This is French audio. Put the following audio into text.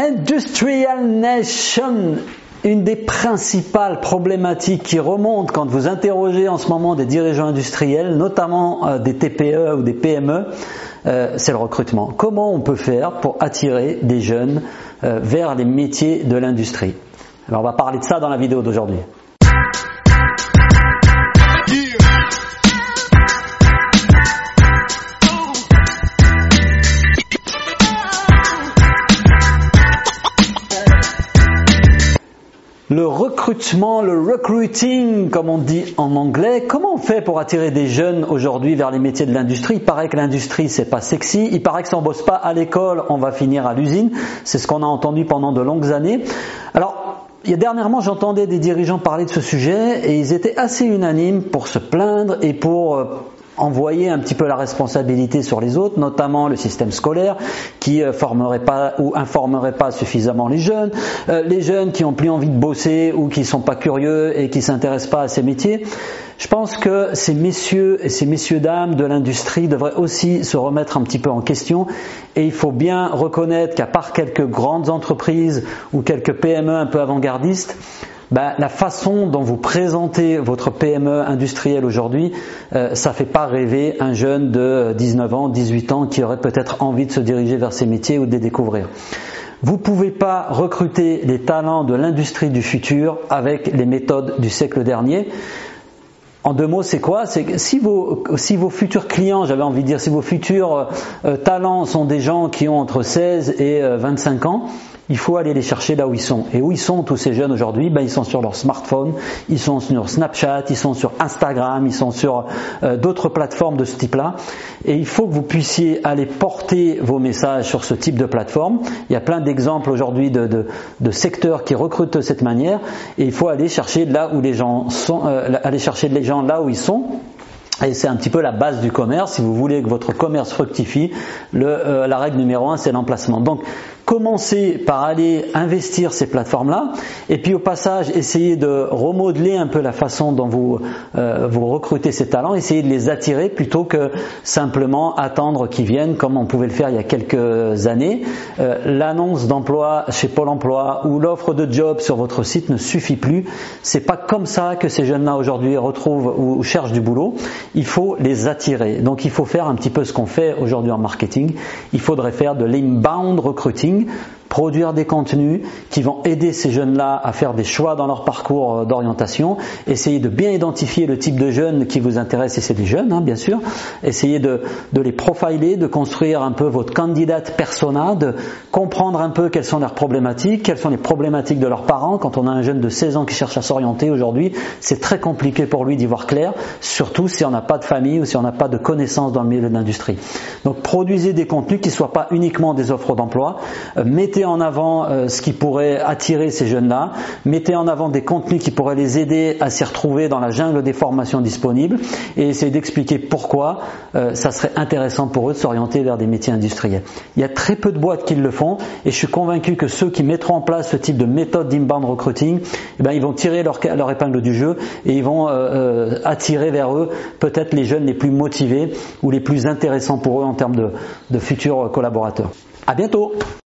Industrial Nation, une des principales problématiques qui remontent quand vous interrogez en ce moment des dirigeants industriels, notamment euh, des TPE ou des PME, euh, c'est le recrutement. Comment on peut faire pour attirer des jeunes euh, vers les métiers de l'industrie? Alors on va parler de ça dans la vidéo d'aujourd'hui. Le recrutement, le recruiting, comme on dit en anglais, comment on fait pour attirer des jeunes aujourd'hui vers les métiers de l'industrie? Il paraît que l'industrie c'est pas sexy, il paraît que si on bosse pas à l'école, on va finir à l'usine. C'est ce qu'on a entendu pendant de longues années. Alors, dernièrement, j'entendais des dirigeants parler de ce sujet et ils étaient assez unanimes pour se plaindre et pour euh, envoyer un petit peu la responsabilité sur les autres, notamment le système scolaire qui euh, formerait pas ou informerait pas suffisamment les jeunes, euh, les jeunes qui ont plus envie de bosser ou qui sont pas curieux et qui s'intéressent pas à ces métiers. Je pense que ces messieurs et ces messieurs dames de l'industrie devraient aussi se remettre un petit peu en question et il faut bien reconnaître qu'à part quelques grandes entreprises ou quelques PME un peu avant-gardistes, ben, la façon dont vous présentez votre PME industrielle aujourd'hui, euh, ça fait pas rêver un jeune de 19 ans, 18 ans qui aurait peut-être envie de se diriger vers ces métiers ou de les découvrir. Vous ne pouvez pas recruter les talents de l'industrie du futur avec les méthodes du siècle dernier. En deux mots, c'est quoi C'est si vos, si vos futurs clients, j'avais envie de dire, si vos futurs euh, talents sont des gens qui ont entre 16 et 25 euh, ans, il faut aller les chercher là où ils sont. Et où ils sont tous ces jeunes aujourd'hui ben, Ils sont sur leur smartphone, ils sont sur Snapchat, ils sont sur Instagram, ils sont sur euh, d'autres plateformes de ce type-là. Et il faut que vous puissiez aller porter vos messages sur ce type de plateforme. Il y a plein d'exemples aujourd'hui de, secteurs qui recrutent de cette manière. Et il faut aller chercher là où les gens sont, aller chercher les gens là où ils sont et c'est un petit peu la base du commerce. Si vous voulez que votre commerce fructifie, le, euh, la règle numéro un, c'est l'emplacement. Donc, commencez par aller investir ces plateformes-là, et puis au passage, essayez de remodeler un peu la façon dont vous, euh, vous recrutez ces talents, essayez de les attirer plutôt que simplement attendre qu'ils viennent comme on pouvait le faire il y a quelques années. Euh, L'annonce d'emploi chez Pôle Emploi ou l'offre de job sur votre site ne suffit plus. C'est pas comme ça que ces jeunes-là aujourd'hui retrouvent ou cherchent du boulot. Il faut les attirer. Donc il faut faire un petit peu ce qu'on fait aujourd'hui en marketing. Il faudrait faire de l'inbound recruiting thing produire des contenus qui vont aider ces jeunes-là à faire des choix dans leur parcours euh, d'orientation, essayer de bien identifier le type de jeunes qui vous intéresse, et c'est des jeunes, hein, bien sûr, essayer de, les profiler, de construire un peu votre candidate persona, de comprendre un peu quelles sont leurs problématiques, quelles sont les problématiques de leurs parents. Quand on a un jeune de 16 ans qui cherche à s'orienter aujourd'hui, c'est très compliqué pour lui d'y voir clair, surtout si on n'a pas de famille ou si on n'a pas de connaissances dans le milieu de l'industrie. Donc produisez des contenus qui ne soient pas uniquement des offres d'emploi, euh, mettez en avant euh, ce qui pourrait attirer ces jeunes-là, mettez en avant des contenus qui pourraient les aider à s'y retrouver dans la jungle des formations disponibles et essayez d'expliquer pourquoi euh, ça serait intéressant pour eux de s'orienter vers des métiers industriels. Il y a très peu de boîtes qui le font et je suis convaincu que ceux qui mettront en place ce type de méthode d'inbound recruiting, eh ben, ils vont tirer leur, épingle du jeu et ils vont attirer vers eux peut-être les jeunes les plus motivés ou les plus intéressants pour eux en termes de, de futurs collaborateurs. À bientôt